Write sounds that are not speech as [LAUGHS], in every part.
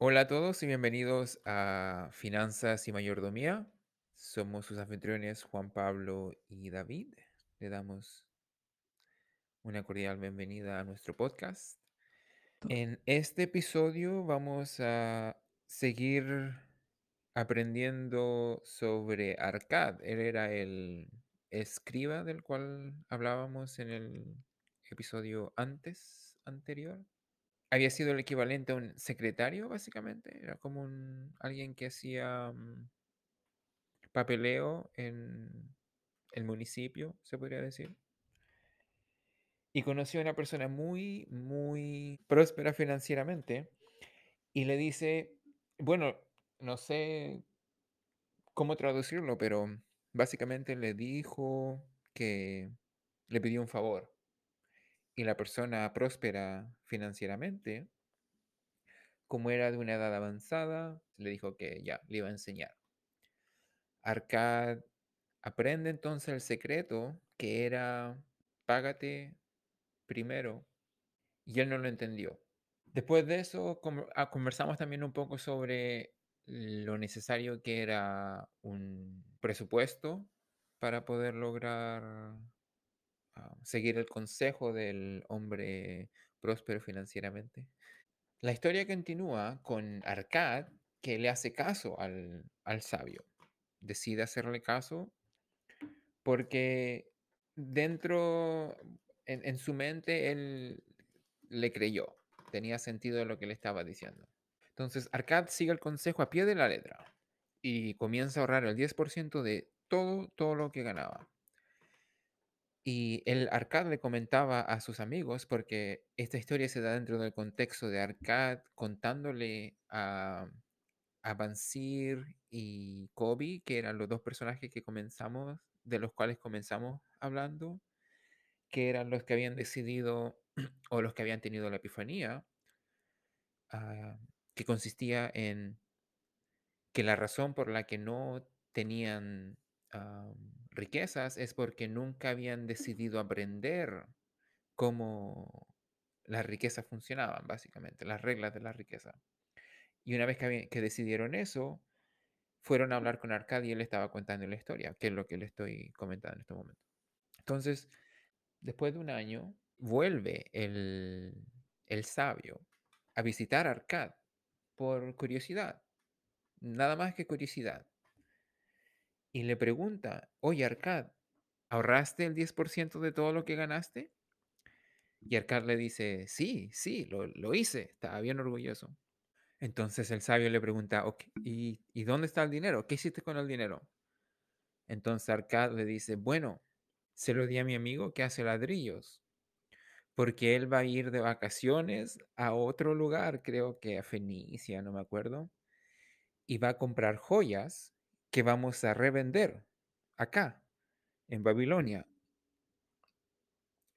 Hola a todos y bienvenidos a Finanzas y Mayordomía. Somos sus anfitriones Juan Pablo y David. Le damos una cordial bienvenida a nuestro podcast. En este episodio vamos a seguir aprendiendo sobre Arcad. Él era el escriba del cual hablábamos en el episodio antes anterior había sido el equivalente a un secretario, básicamente. Era como un alguien que hacía mm, papeleo en el municipio, se podría decir. Y conoció a una persona muy, muy próspera financieramente y le dice, bueno, no sé cómo traducirlo, pero básicamente le dijo que le pidió un favor. Y la persona próspera financieramente como era de una edad avanzada, le dijo que ya, le iba a enseñar. Arcad aprende entonces el secreto que era págate primero y él no lo entendió. Después de eso ah, conversamos también un poco sobre lo necesario que era un presupuesto para poder lograr seguir el consejo del hombre próspero financieramente. La historia continúa con Arcad, que le hace caso al, sabio. Decide hacerle caso porque dentro, en, en, su mente, él le creyó. Tenía sentido lo que le estaba diciendo. Entonces, Arcad sigue el consejo a pie de la letra y comienza a ahorrar el 10% de todo, todo lo que ganaba. Y el Arcad le comentaba a sus amigos, porque esta historia se da dentro del contexto de Arcad contándole a, a Bansir y Kobe, que eran los dos personajes que comenzamos, de los cuales comenzamos hablando, que eran los que habían decidido [CLEARS THROAT] o los que habían tenido la epifanía, ah, que consistía en que la razón por la que no tenían riquezas es porque nunca habían decidido aprender cómo las riquezas funcionaban, básicamente, las reglas de la riqueza. Y una vez que, que decidieron eso, fueron a hablar con Arcadia y él estaba contando la historia, que es lo que le estoy comentando en este momento. Entonces, después de un año, vuelve el, el sabio a visitar Arcad por curiosidad, nada más que curiosidad y le pregunta, oye Arcad, ¿ahorraste el 10% de todo lo que ganaste? Y Arcad le dice, sí, sí, lo, hice, estaba bien orgulloso. Entonces el sabio le pregunta, ¿y, ¿y dónde está el dinero? ¿Qué hiciste con el dinero? Entonces Arcad le dice, bueno, se lo di a mi amigo que hace ladrillos, porque él va a ir de vacaciones a otro lugar, creo que a Fenicia, no me acuerdo, y va a comprar joyas que vamos a revender acá, en Babilonia.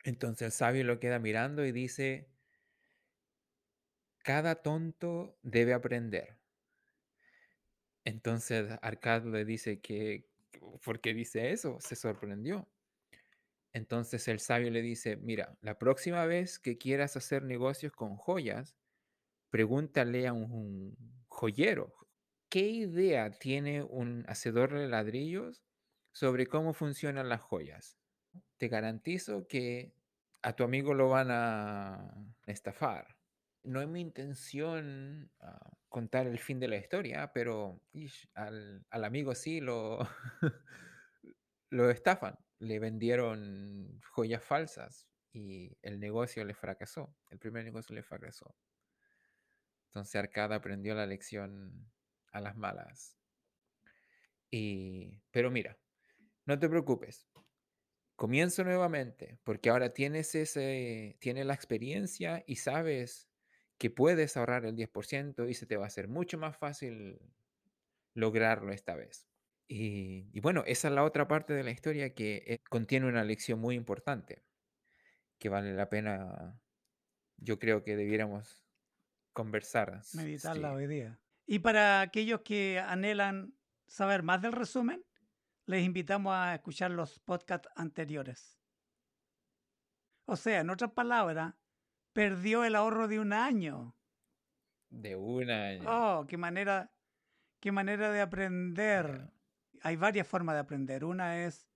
Entonces el sabio lo queda mirando y dice, cada tonto debe aprender. Entonces Arcad le dice que, ¿por qué dice eso? Se sorprendió. Entonces el sabio le dice, mira, la próxima vez que quieras hacer negocios con joyas, pregúntale a un joyero, ¿qué idea tiene un hacedor de ladrillos sobre cómo funcionan las joyas? Te garantizo que a tu amigo lo van a estafar. No es mi intención ah, contar el fin de la historia, pero al, amigo sí lo, [LAUGHS] lo estafan. Le vendieron joyas falsas y el negocio le fracasó. El primer negocio le fracasó. Entonces Arcada aprendió la lección a las malas. Y, pero mira, no te preocupes. Comienzo nuevamente, porque ahora tienes, ese, tienes la experiencia y sabes que puedes ahorrar el 10% y se te va a hacer mucho más fácil lograrlo esta vez. Y, y bueno, esa es la otra parte de la historia que eh, contiene una lección muy importante, que vale la pena, yo creo que debiéramos conversar. Meditarla hoy día. Y para aquellos que anhelan saber más del resumen, les invitamos a escuchar los podcasts anteriores. O sea, en otras palabras, perdió el ahorro de un año. De un año. Oh, qué manera, qué manera de aprender. Hay varias formas de aprender. Una es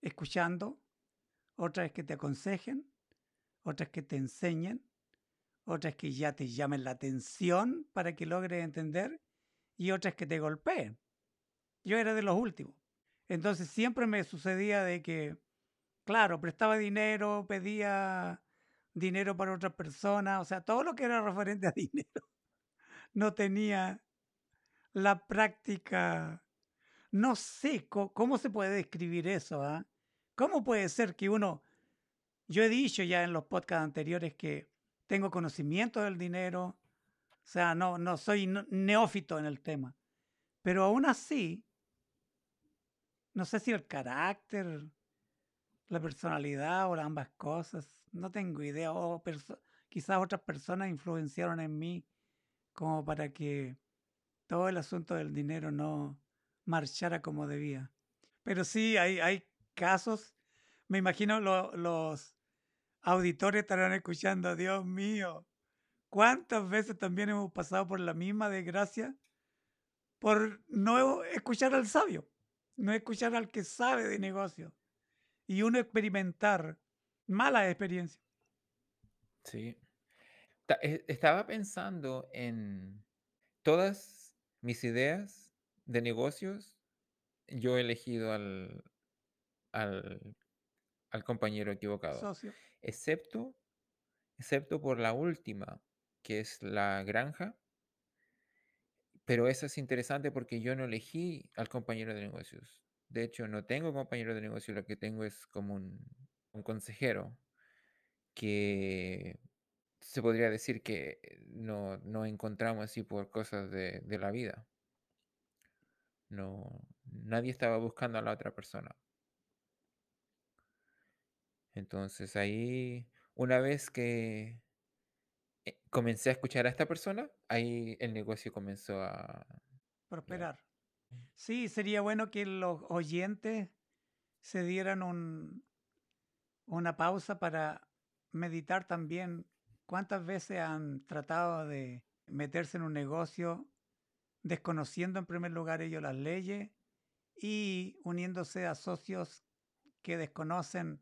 escuchando, otra es que te aconsejen, otra es que te enseñen, otra es que ya te llamen la atención para que logres entender y otra es que te golpeen. Yo era de los últimos. Entonces siempre me sucedía de que, claro, prestaba dinero, pedía dinero para otras personas, o sea, todo lo que era referente a [LAUGHS] dinero. No tenía la práctica, no sé cómo, se puede describir eso, ¿ah? ¿Cómo puede ser que uno, yo he dicho ya en los podcasts anteriores que tengo conocimiento del dinero, o sea, no, no soy neófito en el tema, pero aún así, no sé si el carácter, la personalidad o ambas cosas, no tengo idea, o quizás otras personas influenciaron en mí como para que todo el asunto del dinero no marchara como debía. Pero sí, hay, hay casos, me imagino lo- los auditores estarán escuchando, Dios mío, ¿cuántas veces también hemos pasado por la misma desgracia por no escuchar al sabio, no escuchar al que sabe de negocio y uno experimentar malas experiencias? Sí. Ta- e- Estaba pensando en todas mis ideas de negocios. Yo he elegido al, al, al compañero equivocado, Socio. excepto, excepto por la última, que es la granja. Pero eso es interesante porque yo no elegí al compañero de negocios. De hecho, no tengo compañero de negocios, lo que tengo es como un, un consejero que se podría decir que no, no encontramos así por cosas de, de la vida. No, nadie estaba buscando a la otra persona. Entonces ahí, una vez que eh, comencé a escuchar a esta persona, ahí el negocio comenzó a... prosperar. Sí, sería bueno que los oyentes se dieran un, una pausa para meditar también cuántas veces han tratado de meterse en un negocio desconociendo en primer lugar ellos las leyes y uniéndose a socios que desconocen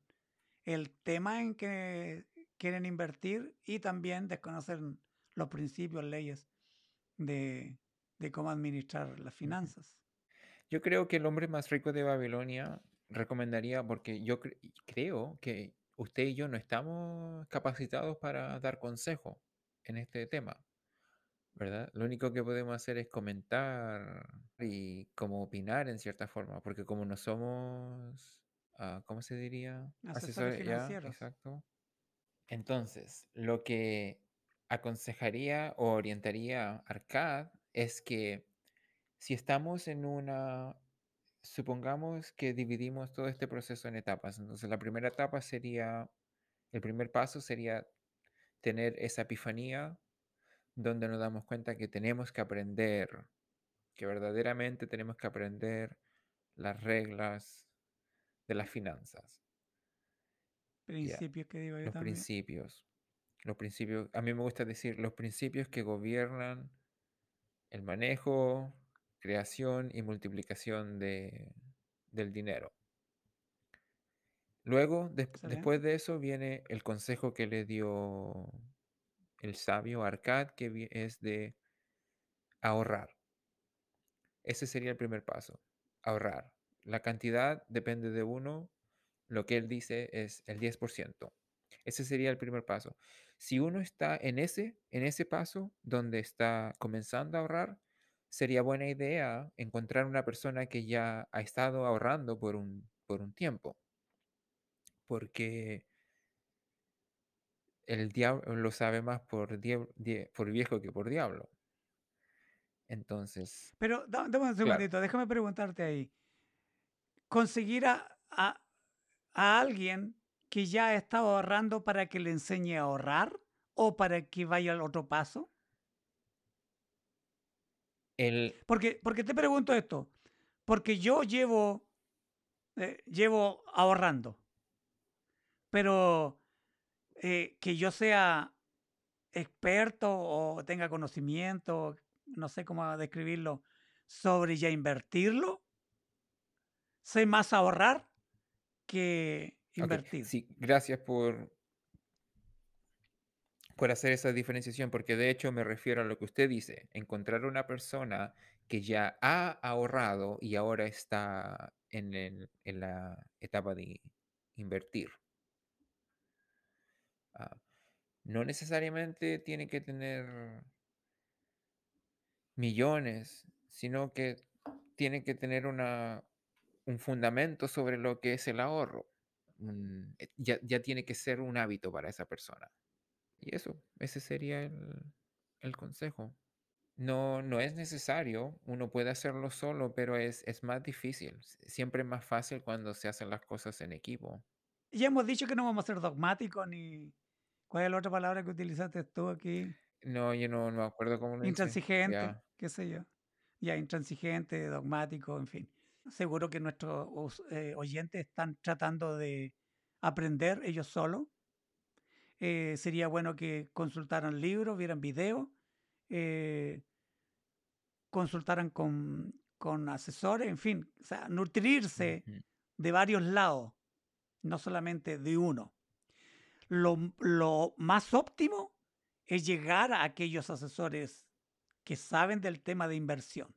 el tema en que quieren invertir y también desconocen los principios, leyes de, de cómo administrar las finanzas. Yo creo que el hombre más rico de Babilonia recomendaría, porque yo cre- creo que usted y yo no estamos capacitados para dar consejo en este tema, ¿verdad? Lo único que podemos hacer es comentar y como opinar en cierta forma, porque como no somos, ah, ¿cómo se diría? Asesores ya, financieros. exacto. Entonces, lo que aconsejaría o orientaría a Arcad es que si estamos en una, supongamos que dividimos todo este proceso en etapas. Entonces, la primera etapa sería, el primer paso sería tener esa epifanía donde nos damos cuenta que tenemos que aprender, que verdaderamente tenemos que aprender las reglas de las finanzas, Principios que digo yo los también. principios. Los principios, a mí me gusta decir los principios que gobiernan el manejo, creación y multiplicación de, del dinero. Luego, después de eso, viene el consejo que le dio el sabio Arcad, que es de ahorrar. Ese sería el primer paso, ahorrar. La cantidad depende de uno, lo que él dice es el 10%. Ese sería el primer paso. Si uno está en ese, en ese paso donde está comenzando a ahorrar, sería buena idea encontrar una persona que ya ha estado ahorrando por un, por un tiempo. Porque el diablo lo sabe más por, viejo que por diablo. Entonces, Pero da- dame un Claro. segundito, déjame preguntarte ahí. Conseguir a, a- a alguien que ya ha estado ahorrando para que le enseñe a ahorrar o para que vaya al otro paso? el, Porque, porque te pregunto esto, porque yo llevo, eh, llevo ahorrando, pero eh, que yo sea experto o tenga conocimiento, no sé cómo describirlo, sobre ya invertirlo, sé más ahorrar que invertir. sí, gracias por, por hacer esa diferenciación, porque de hecho me refiero a lo que usted dice, encontrar una persona que ya ha ahorrado y ahora está en, el- en la etapa de invertir. Ah, no necesariamente tiene que tener millones, sino que tiene que tener una, un fundamento sobre lo que es el ahorro. Un- eh, ya, ya tiene que ser un hábito para esa persona. Y eso, ese sería el, el consejo. No, no es necesario, uno puede hacerlo solo, pero es, es más difícil. Siempre es más fácil cuando se hacen las cosas en equipo. Ya hemos dicho que no vamos a ser dogmáticos ni... ¿Cuál es la otra palabra que utilizaste tú aquí? No, yo no, no me acuerdo cómo lo. Intransigente, qué sé yo. Ya, intransigente, dogmático, en fin. Seguro que nuestros os- eh, oyentes están tratando de aprender ellos solos. Eh, sería bueno que consultaran libros, vieran videos, eh, consultaran con, con asesores, en fin, o sea, nutrirse de varios lados, no solamente de uno. Lo, lo más óptimo es llegar a aquellos asesores que saben del tema de inversión.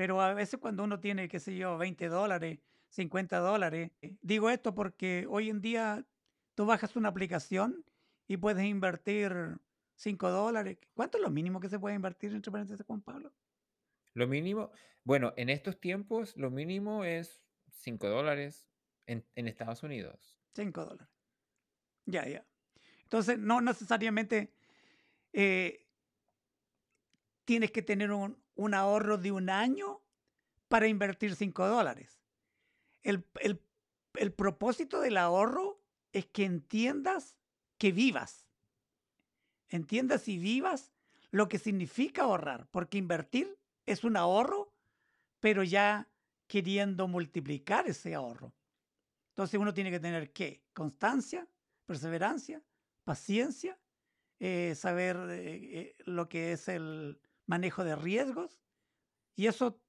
Pero a veces cuando uno tiene, qué sé yo, 20 dólares, 50 dólares, eh, digo esto porque hoy en día tú bajas una aplicación y puedes invertir 5 dólares. ¿Cuánto es lo mínimo que se puede invertir entre paréntesis, Juan Pablo? Lo mínimo, bueno, en estos tiempos lo mínimo es 5 dólares en, en Estados Unidos. 5 dólares. Ya, ya. Entonces, no necesariamente eh, tienes que tener un, un ahorro de un año para invertir 5 dólares. El, el- propósito del ahorro es que entiendas que vivas. Entiendas y vivas lo que significa ahorrar, porque invertir es un ahorro, pero ya queriendo multiplicar ese ahorro. Entonces uno tiene que tener qué? Constancia, perseverancia, paciencia, eh, saber eh, eh, lo que es el manejo de riesgos y eso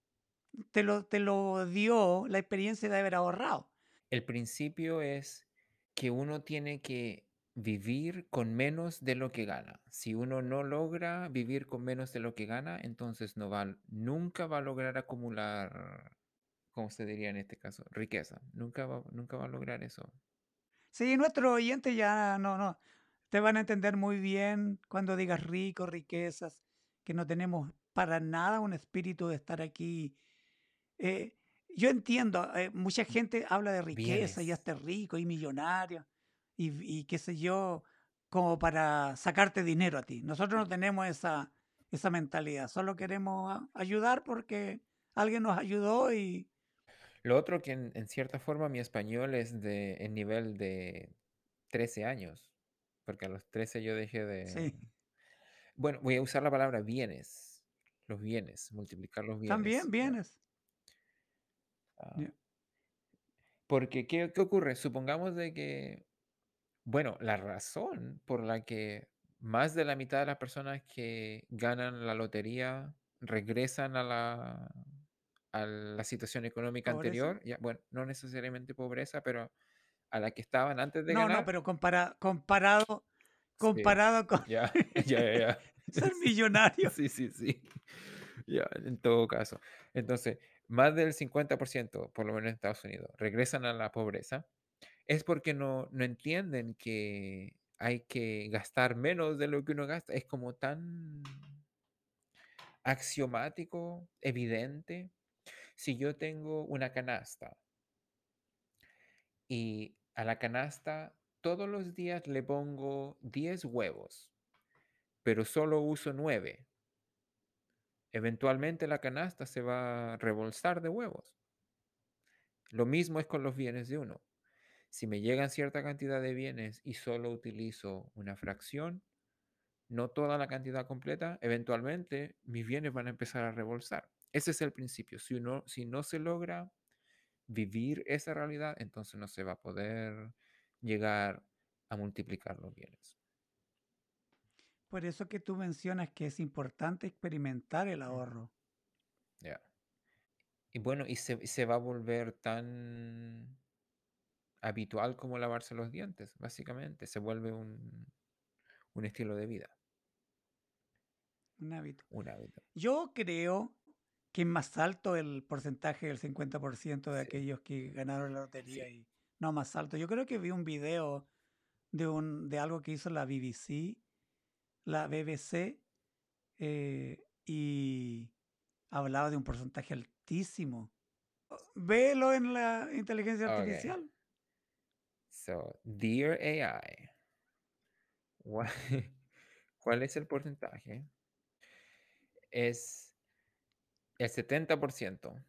te lo, te lo dio la experiencia de haber ahorrado. El principio es que uno tiene que vivir con menos de lo que gana. Si uno no logra vivir con menos de lo que gana, entonces no va, nunca va a lograr acumular, ¿cómo se diría en este caso? Riqueza. Nunca va, nunca va a lograr eso. Sí, nuestros oyentes ya no, no, te van a entender muy bien cuando digas rico, riquezas, que no tenemos para nada un espíritu de estar aquí. Eh, yo entiendo, eh, mucha gente habla de riqueza y Bienes. hasta rico y millonario y, y qué sé yo, como para sacarte dinero a ti. Nosotros no tenemos esa, esa mentalidad, solo queremos ayudar porque alguien nos ayudó y Lo otro que en, en cierta forma mi español es de el nivel de 13 años, porque a los 13 yo dejé de... sí, Bueno, voy a usar la palabra bienes, los bienes, multiplicar los bienes. también ya. vienes. Ah. Porque, ¿qué, qué ocurre? Supongamos de que, bueno, la razón por la que más de la mitad de las personas que ganan la lotería regresan a la, a la situación económica ¿Pobreza? anterior, ya, bueno, no necesariamente pobreza, pero a la que estaban antes de No, ganar. no, pero compara- comparado, sí, comparado con ya, [LAUGHS] ya, ya. [LAUGHS] [LAUGHS] [LAUGHS] ser millonario. Sí, sí, sí. Ya, en todo caso. Entonces, más del 50%, por lo menos en Estados Unidos, regresan a la pobreza, es porque no, no entienden que hay que gastar menos de lo que uno gasta. Es como tan axiomático, evidente. Si yo tengo una canasta y a la canasta todos los días le pongo 10 huevos, pero solo uso 9, eventualmente la canasta se va a rebolsar de huevos. Lo mismo es con los bienes de uno. Si me llegan cierta cantidad de bienes y solo utilizo una fracción, no toda la cantidad completa, eventualmente mis bienes van a empezar a rebolsar. Ese es el principio. Si, uno, si no se logra vivir esa realidad, entonces no se va a poder llegar a multiplicar los bienes. Por eso que tú mencionas que es importante experimentar el ahorro. Ya. Y bueno, y se, se va a volver tan habitual como lavarse los dientes, básicamente. Se vuelve un, un estilo de vida, Un hábito. un hábito. Yo creo que es más alto el porcentaje del 50% de Sí. aquellos que ganaron la lotería Sí. y no más alto. Yo creo que vi un video de un de algo que hizo la BBC, la BBC, eh, y hablaba de un porcentaje altísimo. Velo en la inteligencia artificial. So, Dear AI, [LAUGHS] ¿cuál, es el porcentaje? Es el 70%.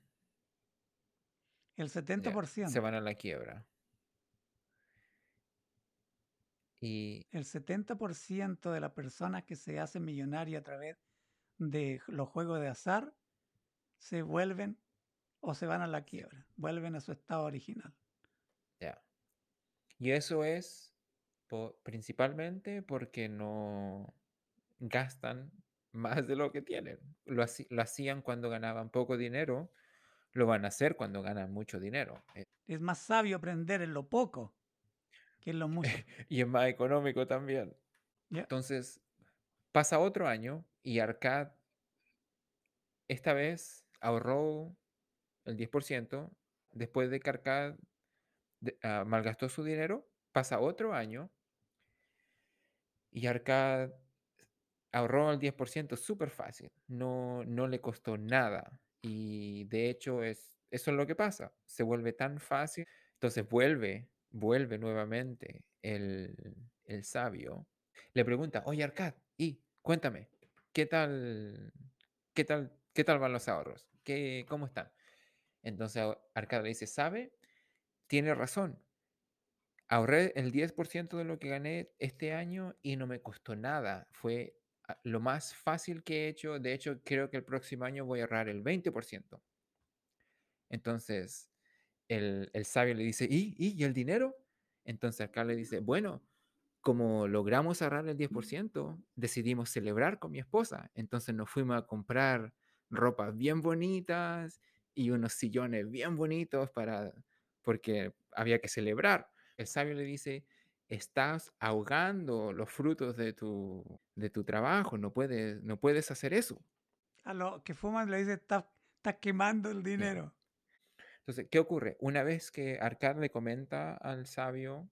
El ya, 70%. se van a la quiebra. Y El 70% de las personas que se hacen millonarias a través de los juegos de azar se vuelven o se van a la quiebra, vuelven a su estado original. ya. Y eso es po- principalmente porque no gastan más de lo que tienen. Lo, lo hacían cuando ganaban poco dinero, lo van a hacer cuando ganan mucho dinero. Eh, Es más sabio aprender en lo poco que en lo mucho. [LAUGHS] Y es más económico también. Entonces, pasa otro año y Arcad esta vez ahorró el 10%. Después de que Arcad ah, malgastó su dinero, pasa otro año y Arcad ahorró el 10% súper fácil. No, no le costó nada. Y de hecho, es, eso es lo que pasa. Se vuelve tan fácil. Entonces vuelve, vuelve nuevamente el, el sabio. Le pregunta, oye Arcad, y cuéntame, ¿qué tal, qué tal, qué tal van los ahorros? ¿Qué, ¿Cómo están? Entonces Arcad le dice, ¿sabe? Tiene razón. Ahorré el 10% de lo que gané este año y no me costó nada. Fue ah, lo más fácil que he hecho. De hecho, creo que el próximo año voy a ahorrar el 20%. Entonces, el, el sabio le dice, ¿y, ¿y, ¿y el dinero? Entonces acá le dice, bueno, como logramos ahorrar el 10%, decidimos celebrar con mi esposa. Entonces nos fuimos a comprar ropas bien bonitas y unos sillones bien bonitos para, porque había que celebrar. El sabio le dice, estás ahogando los frutos de tu, de tu trabajo, no puedes, no puedes hacer eso. A los que fuman le dice, estás estás quemando el dinero. Entonces, ¿qué ocurre? Una vez que Arcad le comenta al sabio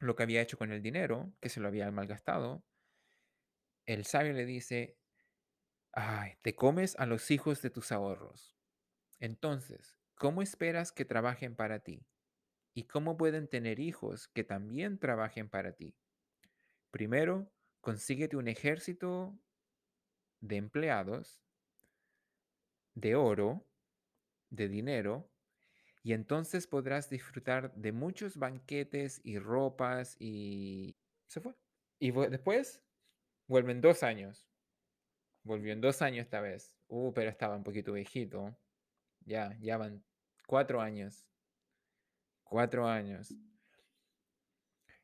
lo que había hecho con el dinero, que se lo había malgastado, el sabio le dice, ay, te comes a los hijos de tus ahorros. Entonces, ¿cómo esperas que trabajen para ti? ¿Y cómo pueden tener hijos que también trabajen para ti? Primero, consíguete un ejército de empleados, de oro, de dinero, y entonces podrás disfrutar de muchos banquetes y ropas y se fue. Y después vuelven dos años. Volvió en dos años esta vez. Uh, pero estaba un poquito viejito. Ya, ya van cuatro años. Cuatro años.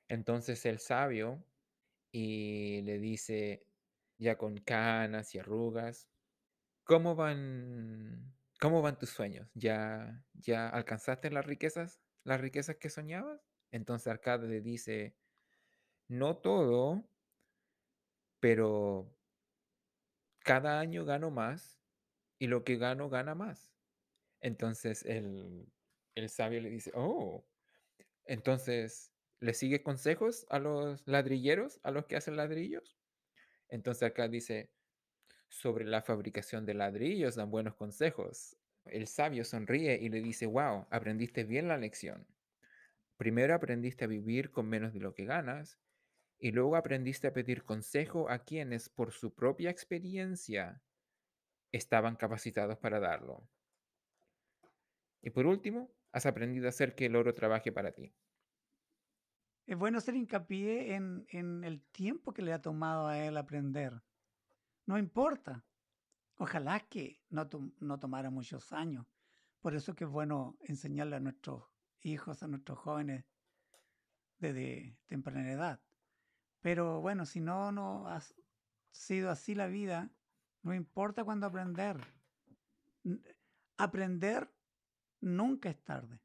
Entonces el sabio y le dice, ya con canas y arrugas, ¿cómo van, cómo van tus sueños? ¿Ya, ya alcanzaste las riquezas, las riquezas que soñabas? Entonces Arcade le dice, no todo, pero cada año gano más y lo que gano gana más. Entonces el, el sabio le dice, oh, entonces, ¿le sigue consejos a los ladrilleros, a los que hacen ladrillos? Entonces acá dice, sobre la fabricación de ladrillos dan buenos consejos. El sabio sonríe y le dice, wow, aprendiste bien la lección. Primero aprendiste a vivir con menos de lo que ganas y luego aprendiste a pedir consejo a quienes por su propia experiencia estaban capacitados para darlo. Y por último, has aprendido a hacer que el oro trabaje para ti. Es bueno hacer hincapié en, en el tiempo que le ha tomado a él aprender. No importa. Ojalá que no, tom- no tomara muchos años. Por eso que es bueno enseñarle a nuestros hijos, a nuestros jóvenes desde temprana edad. Pero bueno, si no, no ha sido así la vida, no importa cuándo aprender. Aprender nunca es tarde.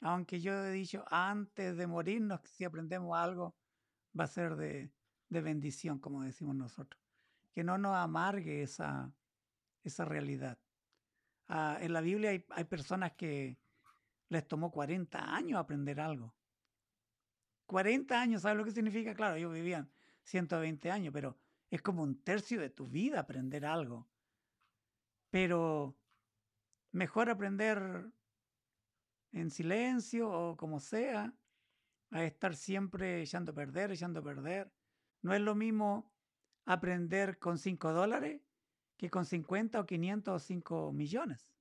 Aunque yo he dicho antes de morirnos, si aprendemos algo, va a ser de, de bendición, como decimos nosotros. Que no nos amargue esa, esa realidad. Ah, en la Biblia hay, hay personas que les tomó 40 años aprender algo. 40 años, ¿sabes lo que significa? Claro, ellos vivían 120 años, pero es como un tercio de tu vida aprender algo. Pero mejor aprender en silencio o como sea, a estar siempre echando a perder, echando a perder. No es lo mismo aprender con 5 dólares que con 50 o 500 o 5 millones.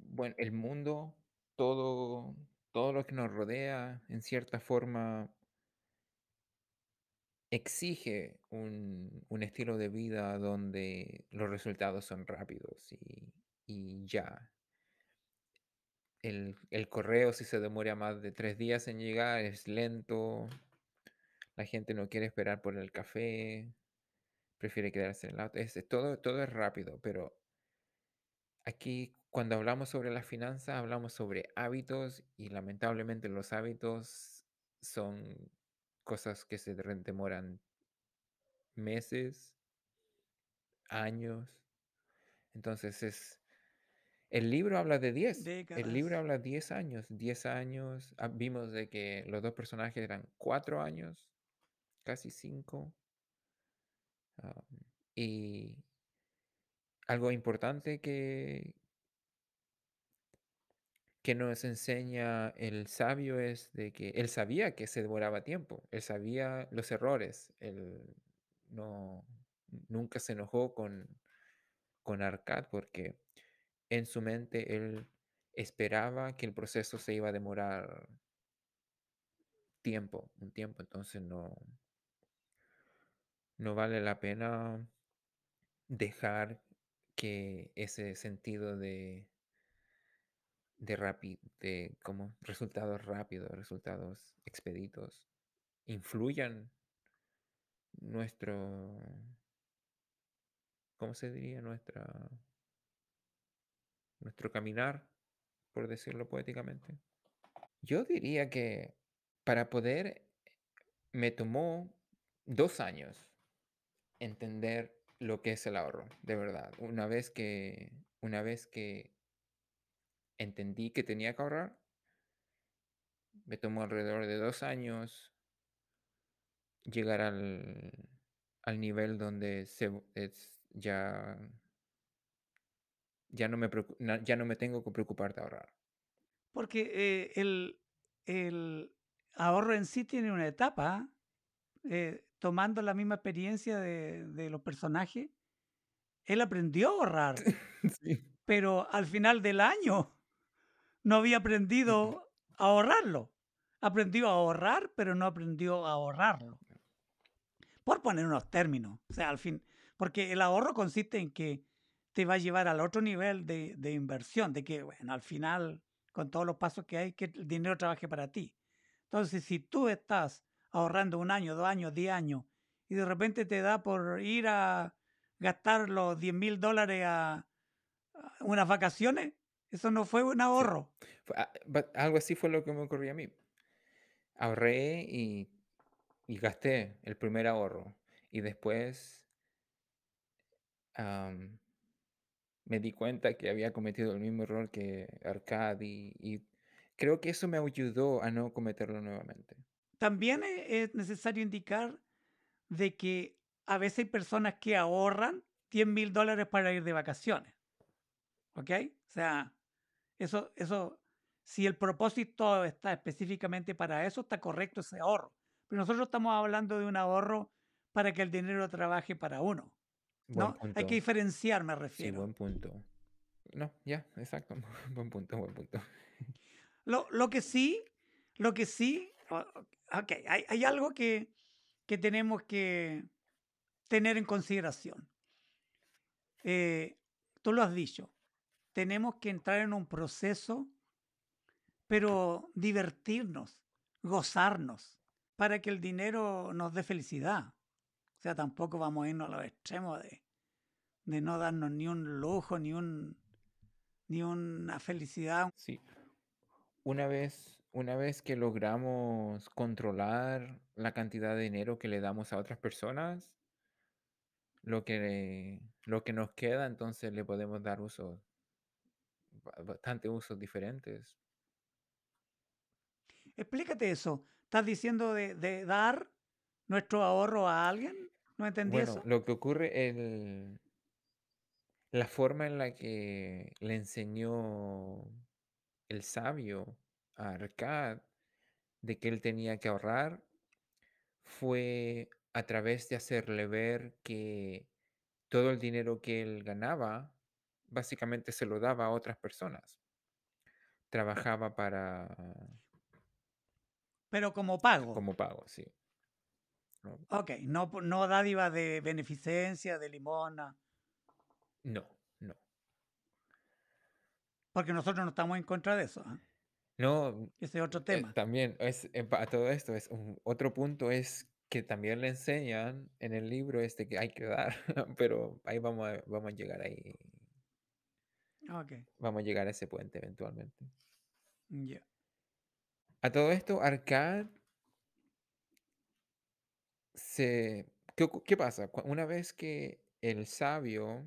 Bueno, el mundo, todo, todo lo que nos rodea, en cierta forma, exige un, un estilo de vida donde los resultados son rápidos y, y ya. El, el correo, si se demora más de tres días en llegar, es lento. La gente no quiere esperar por el café, prefiere quedarse en el auto. Es, todo, todo es rápido, pero aquí cuando hablamos sobre las finanzas, hablamos sobre hábitos y lamentablemente los hábitos son cosas que se demoran meses, años. Entonces es... El libro habla de 10. El libro habla 10 años. 10 años. ah, Vimos de que los dos personajes eran 4 años, casi 5. y algo importante que, que nos enseña el sabio es de que él sabía que se demoraba tiempo, él sabía los errores, él no, nunca se enojó con, con Arcad porque en su mente él esperaba que el proceso se iba a demorar tiempo, un tiempo, entonces no, no vale la pena dejar que ese sentido de de rápido, de como resultados rápidos, resultados expeditos, influyan nuestro, ¿cómo se diría? Nuestra, nuestro caminar, por decirlo poéticamente. Yo diría que para poder, me tomó dos años entender lo que es el ahorro, de verdad. Una vez que, una vez que entendí que tenía que ahorrar, me tomó alrededor de dos años llegar al, al nivel donde se, ya, ya, no me ya no me tengo que preocupar de ahorrar. Porque eh, el, el ahorro en sí tiene una etapa, eh, tomando la misma experiencia de, de los personajes, él aprendió a ahorrar, [LAUGHS] Sí. pero al final del año no había aprendido a ahorrarlo. Aprendió a ahorrar, pero no aprendió a ahorrarlo. Por poner unos términos. O sea, al fin, porque el ahorro consiste en que te va a llevar al otro nivel de, de inversión, de que, bueno, al final, con todos los pasos que hay, que el dinero trabaje para ti. Entonces, si tú estás ahorrando un año, dos años, diez años, y de repente te da por ir a gastar los 10 mil dólares a, a unas vacaciones, eso no fue un ahorro. Fue- ah, but algo así fue lo que me ocurrió a mí. Ahorré y, y gasté el primer ahorro. Y después am, me di cuenta que había cometido el mismo error que Arcade y, y creo que eso me ayudó a no cometerlo nuevamente. También e- es necesario indicar de que a veces hay personas que ahorran 10 mil dólares para ir de vacaciones. ¿Ok? O sea, eso, eso, si el propósito está específicamente para eso, está correcto ese ahorro. Pero nosotros estamos hablando de un ahorro para que el dinero trabaje para uno. ¿no? Hay que diferenciar, me Sí, refiero. buen punto. No, ya, exacto. [LAUGHS] Buen punto, buen punto. Lo, lo que sí, lo que sí, ok, hay, hay algo que, que tenemos que tener en consideración. Eh, tú lo has dicho, tenemos que entrar en un proceso, pero divertirnos, gozarnos. para que el dinero nos dé felicidad. O sea, tampoco vamos a irnos a los extremos de, de no darnos ni un lujo, ni un ni una felicidad. Sí. Una vez, una vez que logramos controlar la cantidad de dinero que le damos a otras personas, lo que, lo que nos queda, entonces le podemos dar usos, ba- bastante usos diferentes. Explícate eso. ¿Estás diciendo de, de dar nuestro ahorro a alguien? ¿No entendí Bueno, eso? lo que ocurre, el, la forma en la que le enseñó el sabio a Arcad de que él tenía que ahorrar fue a través de hacerle ver que todo el dinero que él ganaba básicamente se lo daba a otras personas. Trabajaba para Pero como pago. como pago, sí. Ok, no, no dádiva de beneficencia, de limona, no, no. porque nosotros no estamos en contra de eso. ¿ah? No, Ese es otro eh, tema. también es eh, a todo esto es un- otro punto es que también le enseñan en el libro este que hay que dar, [LAUGHS] pero ahí vamos a, vamos a llegar ahí, Ok, vamos a llegar a ese puente eventualmente. ya. A todo esto, Arcad se... ¿Qué, qué pasa? Una vez que el sabio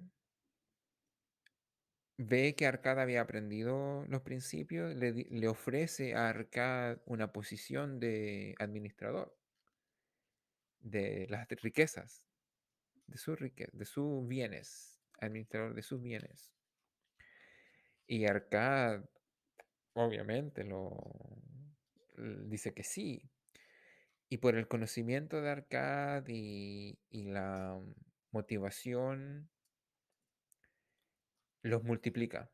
ve que Arcad había aprendido los principios, le, ofrece a Arcad una posición de administrador de las riquezas, de sus bienes, administrador de sus bienes. Y Arcad, obviamente, lo dice que sí. Y por el conocimiento de Arcad y, la motivación, los multiplica.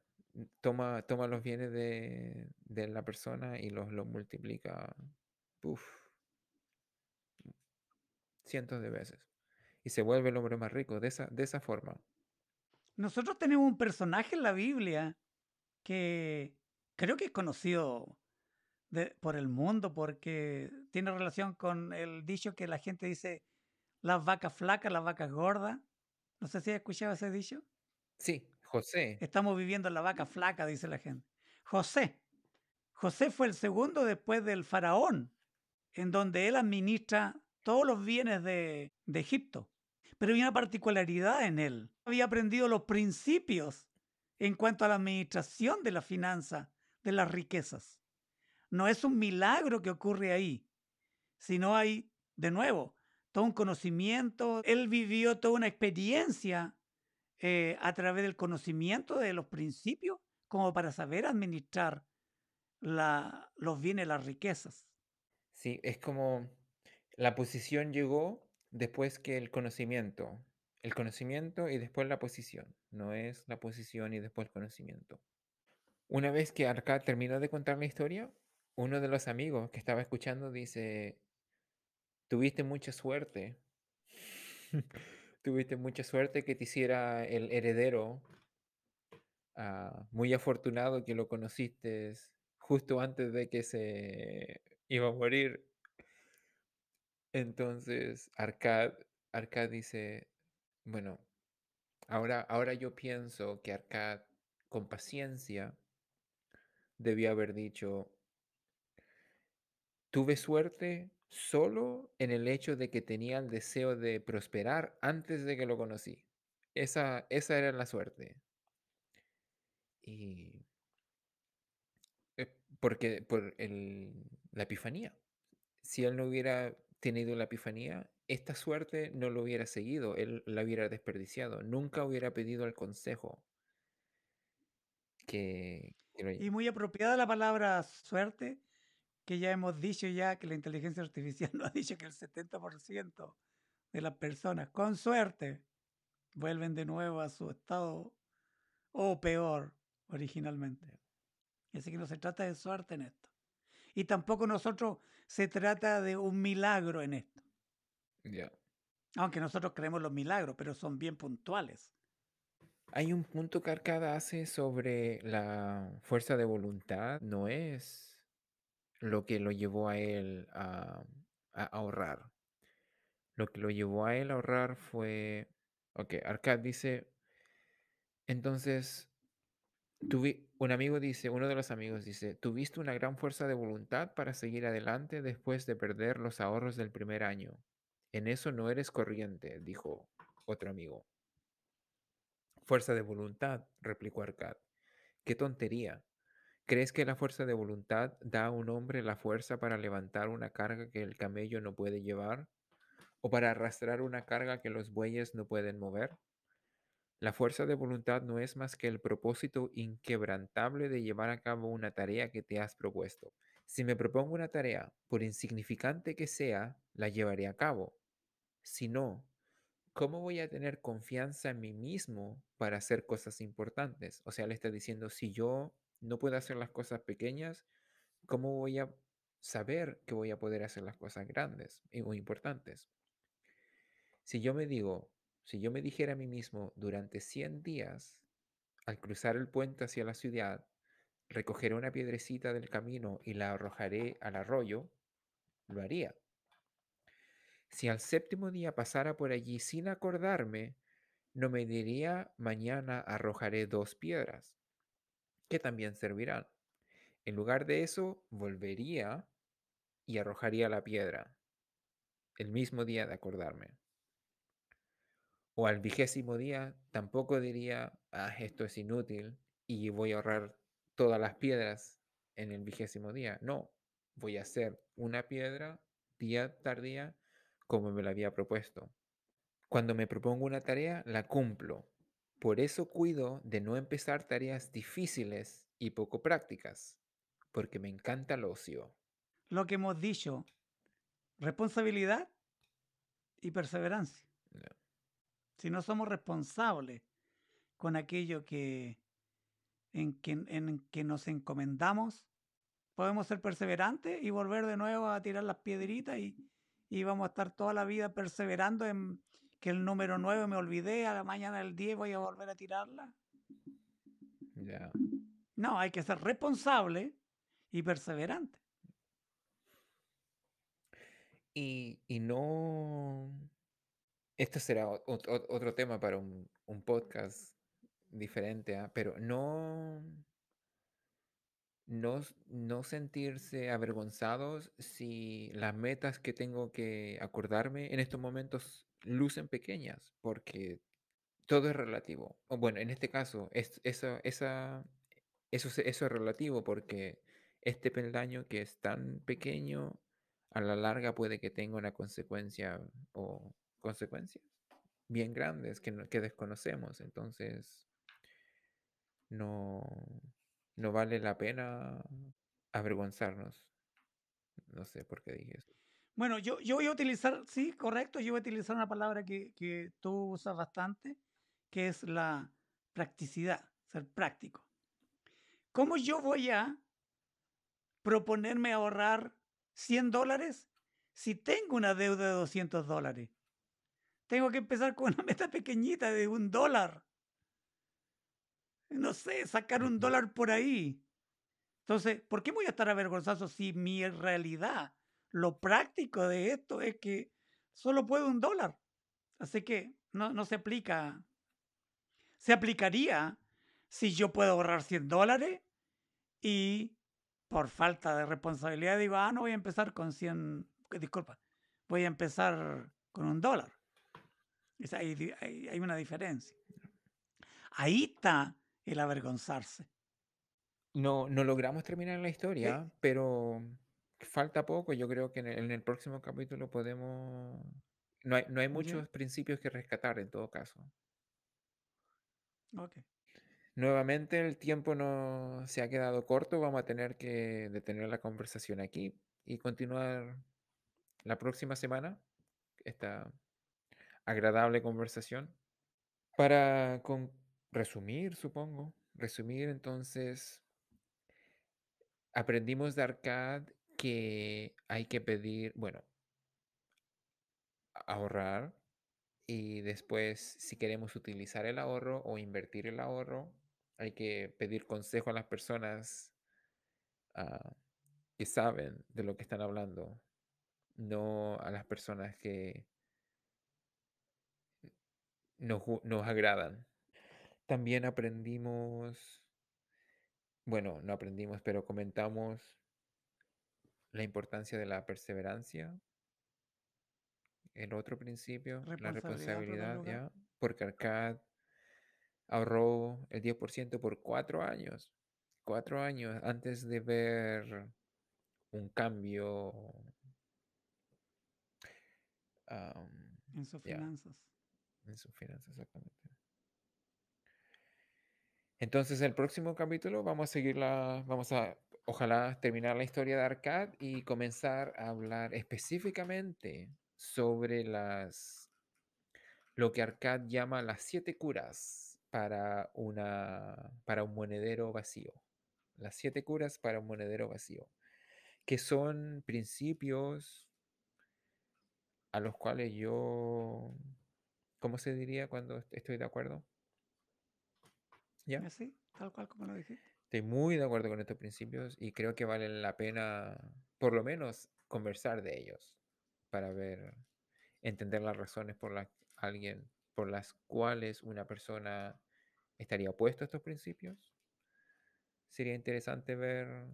Toma, toma los bienes de, de la persona y los, los multiplica uf, cientos de veces. Y se vuelve el hombre más rico de esa, de esa forma. Nosotros tenemos un personaje en la Biblia que creo que es conocido de- por el mundo porque tiene relación con el dicho que la gente dice las vacas flacas, las vacas gordas. No sé si has escuchado ese dicho. Sí, José. Estamos viviendo en la vaca flaca, dice la gente. José. José fue el segundo después del faraón, en donde él administra todos los bienes de, de Egipto. Pero hay una particularidad en él. Había aprendido los principios en cuanto a la administración de la finanza, de las riquezas. No es un milagro que ocurre ahí, sino hay, de nuevo, todo un conocimiento. Él vivió toda una experiencia eh, a través del conocimiento de los principios como para saber administrar la- los bienes, las riquezas. Sí, es como la posición llegó después que el conocimiento. El conocimiento y después la posición. No es la posición y después el conocimiento. Una vez que Arcad terminó de contar la historia, uno de los amigos que estaba escuchando dice, tuviste mucha suerte. [LAUGHS] tuviste mucha suerte que te hiciera el heredero. ah, muy afortunado que lo conociste justo antes de que se iba a morir. Entonces, Arcad, Arcad dice, bueno, ahora, ahora yo pienso que Arcad, con paciencia, debía haber dicho, tuve suerte solo en el hecho de que tenía el deseo de prosperar antes de que lo conocí. Esa, esa era la suerte. Y eh, porque por el, la epifanía. Si él no hubiera tenido la epifanía, esta suerte no lo hubiera seguido, él la hubiera desperdiciado, nunca hubiera pedido el consejo que, Y muy apropiada la palabra suerte, que ya hemos dicho ya que la inteligencia artificial [LAUGHS] nos ha dicho que el 70% de las personas con suerte vuelven de nuevo a su estado o peor originalmente. Así que no se trata de suerte en esto. Y tampoco nosotros se trata de un milagro en esto. ya. Aunque nosotros creemos los milagros, pero son bien puntuales. Hay un punto que Arcada hace sobre la fuerza de voluntad, no es lo que lo llevó a él a, ahorrar. Lo que lo llevó a él a ahorrar fue, ok, Arcad dice, entonces, tuvi- un amigo dice, uno de los amigos dice, tuviste una gran fuerza de voluntad para seguir adelante después de perder los ahorros del primer año. En eso no eres corriente, dijo otro amigo. Fuerza de voluntad, replicó Arcad. Qué tontería. ¿Crees que la fuerza de voluntad da a un hombre la fuerza para levantar una carga que el camello no puede llevar? ¿O para arrastrar una carga que los bueyes no pueden mover? La fuerza de voluntad no es más que el propósito inquebrantable de llevar a cabo una tarea que te has propuesto. Si me propongo una tarea, por insignificante que sea, la llevaré a cabo. Si no, ¿cómo voy a tener confianza en mí mismo para hacer cosas importantes? O sea, le está diciendo, si yo no puedo hacer las cosas pequeñas, ¿cómo voy a saber que voy a poder hacer las cosas grandes y- o importantes? Si yo me digo, si yo me dijera a mí mismo durante 100 días, al cruzar el puente hacia la ciudad, recogeré una piedrecita del camino y la arrojaré al arroyo, lo haría. Si al séptimo día pasara por allí sin acordarme, no me diría mañana arrojaré dos piedras, que también servirán. En lugar de eso, volvería y arrojaría la piedra, el mismo día de acordarme. O al vigésimo día, tampoco diría, ah, esto es inútil y voy a ahorrar todas las piedras en el vigésimo día. No, voy a hacer una piedra día tras día como me la había propuesto. Cuando me propongo una tarea, la cumplo. Por eso cuido de no empezar tareas difíciles y poco prácticas, porque me encanta el ocio. Lo que hemos dicho, responsabilidad y perseverancia. Si no somos responsables con aquello que en, que en que nos encomendamos, podemos ser perseverantes y volver de nuevo a tirar las piedritas y, y vamos a estar toda la vida perseverando en que el número 9 me olvidé, a la mañana del 10 voy a volver a tirarla. Ya. No, hay que ser responsable y perseverante. Y, y no... Esto será o- ot- ot- otro tema para un, un podcast diferente, ¿ah? pero no, no, no sentirse avergonzados si las metas que tengo que acordarme en estos momentos lucen pequeñas, porque todo es relativo. Bueno, en este caso, es, esa, esa, eso, eso es relativo porque este peldaño que es tan pequeño, a la larga puede que tenga una consecuencia o consecuencias bien grandes que, que desconocemos. Entonces, no, no vale la pena avergonzarnos. No sé por qué dije eso. Bueno, yo, yo voy a utilizar, sí, correcto, yo voy a utilizar una palabra que, que tú usas bastante, que es la practicidad, ser práctico. ¿Cómo yo voy a proponerme ahorrar 100 dólares si tengo una deuda de 200 dólares? Tengo que empezar con una meta pequeñita de un dólar. No sé, sacar un dólar por ahí. Entonces, ¿por qué voy a estar avergonzado si mi realidad, lo práctico de esto es que solo puedo un dólar? Así que no, no se aplica. Se aplicaría si yo puedo ahorrar 100 dólares y por falta de responsabilidad digo, ah, no voy a empezar con 100, que disculpa, voy a empezar con un dólar. Es hay, hay una diferencia. Ahí está el avergonzarse. No, no logramos terminar la historia, pero falta poco. Yo creo que en el, en el próximo capítulo podemos... No hay, no hay muchos principios que rescatar en todo caso. Ok. Nuevamente el tiempo no se ha quedado corto. Vamos a tener que detener la conversación aquí y continuar la próxima semana esta agradable conversación. Para con- resumir, supongo. Resumir entonces, aprendimos de Arcad que hay que pedir, bueno, ahorrar y después si queremos utilizar el ahorro o invertir el ahorro, hay que pedir consejo a las personas ah, que saben de lo que están hablando no a las personas que nos, nos agradan. También aprendimos, bueno, no aprendimos, pero comentamos la importancia de la perseverancia. El otro principio, la Responsabilidad. ¿ya? Porque Arcad ahorró el 10% por cuatro años. Cuatro años antes de ver un cambio am, en sus finanzas. en sus finanzas, exactamente. Entonces, el próximo capítulo vamos a seguir la, vamos a, ojalá terminar la historia de Arcad y comenzar a hablar específicamente sobre las, lo que Arcad llama las siete curas para una, para un monedero vacío. Las siete curas para un monedero vacío, que son principios a los cuales yo, ¿cómo se diría cuando est- estoy de acuerdo? ¿Ya? Así, tal cual como lo dijiste. Estoy muy de acuerdo con estos principios y creo que valen la pena, por lo menos, conversar de ellos para ver, entender las razones por las alguien, por las cuales una persona estaría opuesto a estos principios. Sería interesante ver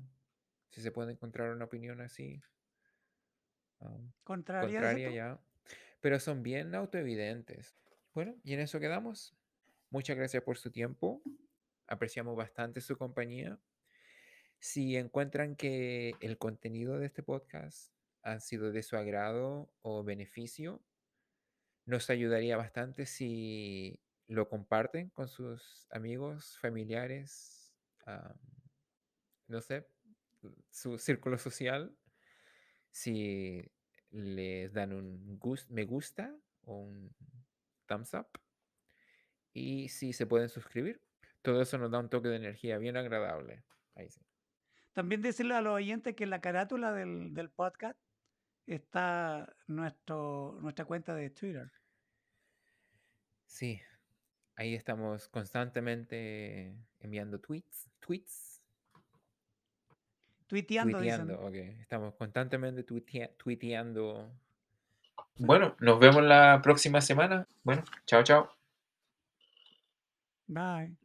si se puede encontrar una opinión así, um, Contraria, contraria ya, pero son bien autoevidentes. Bueno, y en eso quedamos. Muchas gracias por su tiempo. Apreciamos bastante su compañía. Si encuentran que el contenido de este podcast ha sido de su agrado o beneficio, nos ayudaría bastante si lo comparten con sus amigos, familiares, am, no sé, su círculo social. Si les dan un me gusta o un thumbs up. Y si se pueden suscribir. Todo eso nos da un toque de energía bien agradable. Ahí sí. También decirle a los oyentes que en la carátula del, del podcast está nuestro, nuestra cuenta de Twitter. Sí, ahí estamos constantemente enviando tweets, tweets, Tuiteando, tuiteando, dicen. ok. Estamos constantemente tuitea- tuiteando. Bueno, nos vemos la próxima semana. Bueno, chao, chao. Bye.